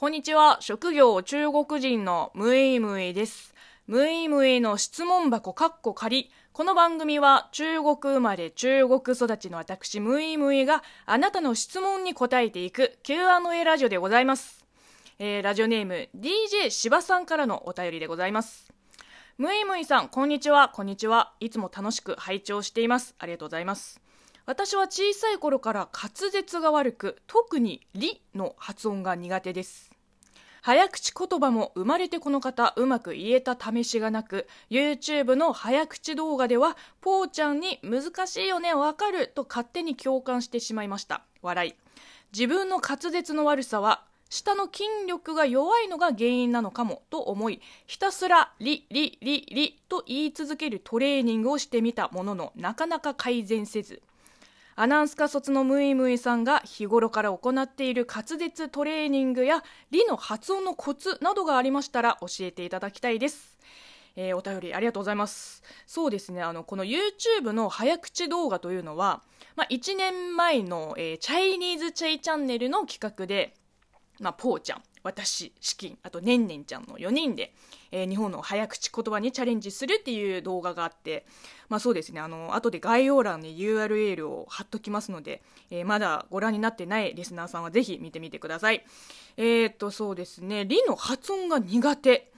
こんにちは。職業中国人のムイムイです。ムイムイの質問箱カッコ仮。この番組は中国生まれ中国育ちの私ムイムイがあなたの質問に答えていく Q&A ラジオでございます。えー、ラジオネーム DJ 芝さんからのお便りでございます。ムイムイさん、こんにちは。こんにちは。いつも楽しく拝聴しています。ありがとうございます。私は小さい頃から滑舌が悪く、特に「り」の発音が苦手です。早口言葉も生まれてこの方うまく言えた試しがなく YouTube の早口動画ではぽーちゃんに難しいよねわかると勝手に共感してしまいました。笑い。自分の滑舌の悪さは下の筋力が弱いのが原因なのかもと思いひたすらリリリリと言い続けるトレーニングをしてみたもののなかなか改善せず。アナウンス科卒のムイムイさんが日頃から行っている滑舌トレーニングや理の発音のコツなどがありましたら教えていただきたいです。えー、お便りありがとうございます。そうですね、あの、この YouTube の早口動画というのは、まあ、1年前の、えー、チャイニーズチャイチャンネルの企画で、まあ、ポーちゃん、私、資金、あと、ねんねんちゃんの4人で、えー、日本の早口言葉にチャレンジするっていう動画があって、まあそうですね、あの、後で概要欄に URL を貼っときますので、えー、まだご覧になってないリスナーさんはぜひ見てみてください。えー、っと、そうですね、リの発音が苦手。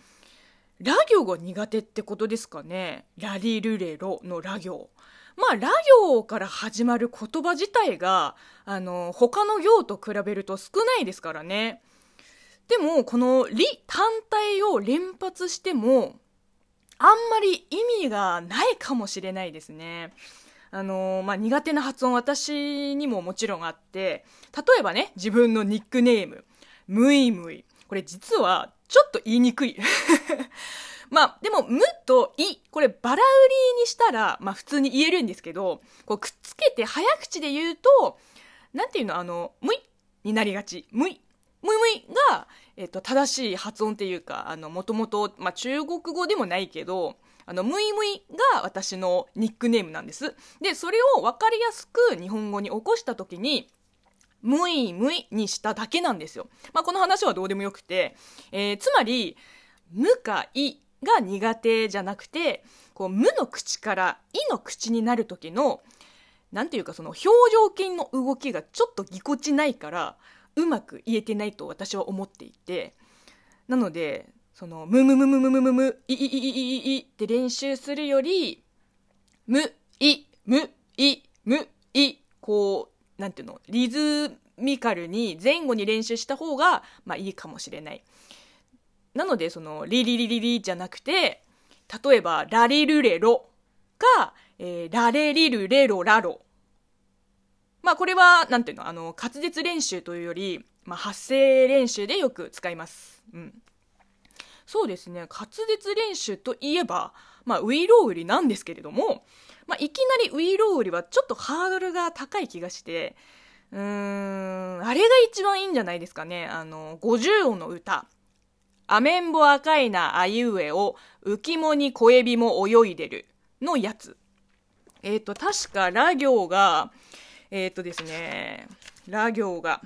ラ行が苦手ってことですかね。ラリルレロのラ行。まあ、ラ行から始まる言葉自体が、あの、他の行と比べると少ないですからね。でも、この理単体を連発しても、あんまり意味がないかもしれないですね。あのまあ、苦手な発音私にももちろんあって、例えばね、自分のニックネーム、ムイムイ。これ実はちょっと言いにくい。まあ、でも、むとい、これバラ売りにしたら、まあ普通に言えるんですけど、こうくっつけて早口で言うと、なんていうの、あの、むいになりがち。むい。むいむいが、えっと、正しい発音っていうか、あの、もともと、まあ、中国語でもないけど、あの、むいむいが私のニックネームなんです。で、それを分かりやすく日本語に起こした時に、むいむいにしただけなんですよ。まあ、この話はどうでもよくて、えー、つまり、むかいが苦手じゃなくて、こう、無の口からいの口になる時の、なんていうかその表情筋の動きがちょっとぎこちないから、うまく言えてないと私は思っていてなのでそのムムムムムムムムイイイイイイって練習するよりムイムイムイこうなんていうのリズミカルに前後に練習した方がまあいいかもしれない。なのでそのリリリリリじゃなくて例えばラリルレロか、えー、ラレリルレロラロまあこれは、なんていうの、あの、滑舌練習というより、まあ発声練習でよく使います。うん。そうですね、滑舌練習といえば、まあウイロウリなんですけれども、まあいきなりウイロウリはちょっとハードルが高い気がして、うーん、あれが一番いいんじゃないですかね。あの、50音の歌。アメンボ赤いなあいうえを浮きもに小エビも泳いでるのやつ。えっ、ー、と、確かラ行が、えー、っとですね、ラ行が、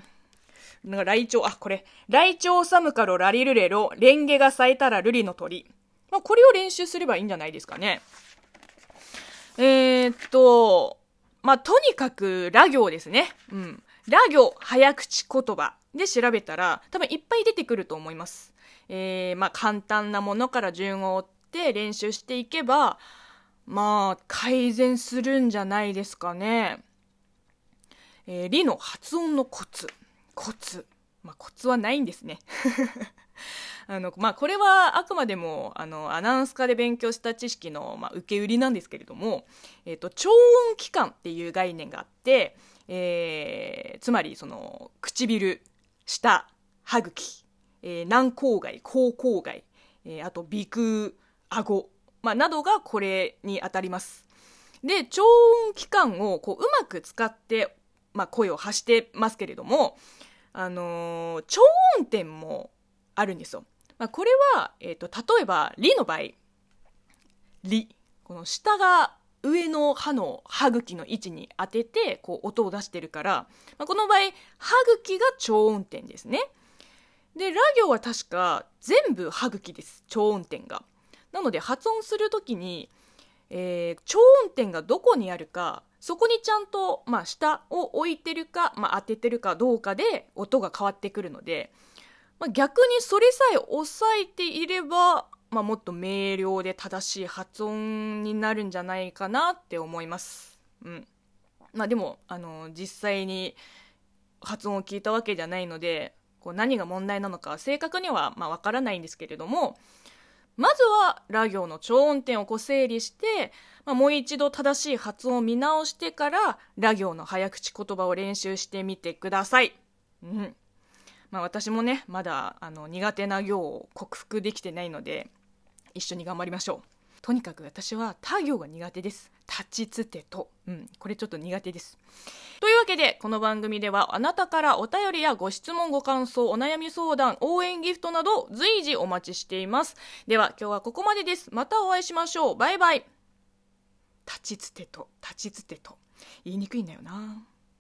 なんか、ライチョウ、あ、これ、ライチョウサムカロラリルレロ、レンゲが咲いたらルリの鳥。まあ、これを練習すればいいんじゃないですかね。えー、っと、まあ、とにかく、ラ行ですね。うん。ラ行、早口言葉で調べたら、多分いっぱい出てくると思います。えー、まあ、簡単なものから順を追って練習していけば、まあ、改善するんじゃないですかね。えー、リの発音のコツ。コツ。まあ、コツはないんですね。あの、まあ、これはあくまでも、あの、アナウンス科で勉強した知識の、まあ、受け売りなんですけれども、えっ、ー、と、超音期間っていう概念があって、えー、つまり、その、唇、舌、歯茎、えー、軟口蓋、口口蓋、えー、あと、鼻腔、顎、まあ、などがこれに当たります。で、超音期間をこううまく使ってまあ、声を発してますけれども、あのー、超音点もあるんですよ。まあ、これは、えっ、ー、と、例えば、リの場合、リ。この下が上の歯の歯茎の位置に当てて、こう、音を出してるから、まあ、この場合、歯茎が超音点ですね。でラ行は確か全部歯茎です超音点がなので発音する時に、えー、超音点がどこにあるかそこにちゃんと、まあ、下を置いてるか、まあ、当ててるかどうかで音が変わってくるので、まあ、逆にそれさえ押さえていれば、まあ、もっと明瞭で正しい発音になるんじゃないかなって思います。うんまあ、でもあの実際に発音を聞いたわけじゃないのでこう何が問題なのか正確にはまあ分からないんですけれどもまずはラ行の超音点をこう整理して、まあ、もう一度正しい発音を見直してからラ行の早口言葉を練習してみてください。うんまあ、私もねまだあの苦手な行を克服できてないので一緒に頑張りましょう。とにかく私は他行が苦手です。立ちつてと。うん、これちょっと苦手です。というわけで、この番組ではあなたからお便りやご質問、ご感想、お悩み相談、応援ギフトなど随時お待ちしています。では、今日はここまでです。またお会いしましょう。バイバイ。立ちつてと、立ちつてと。言いにくいんだよな。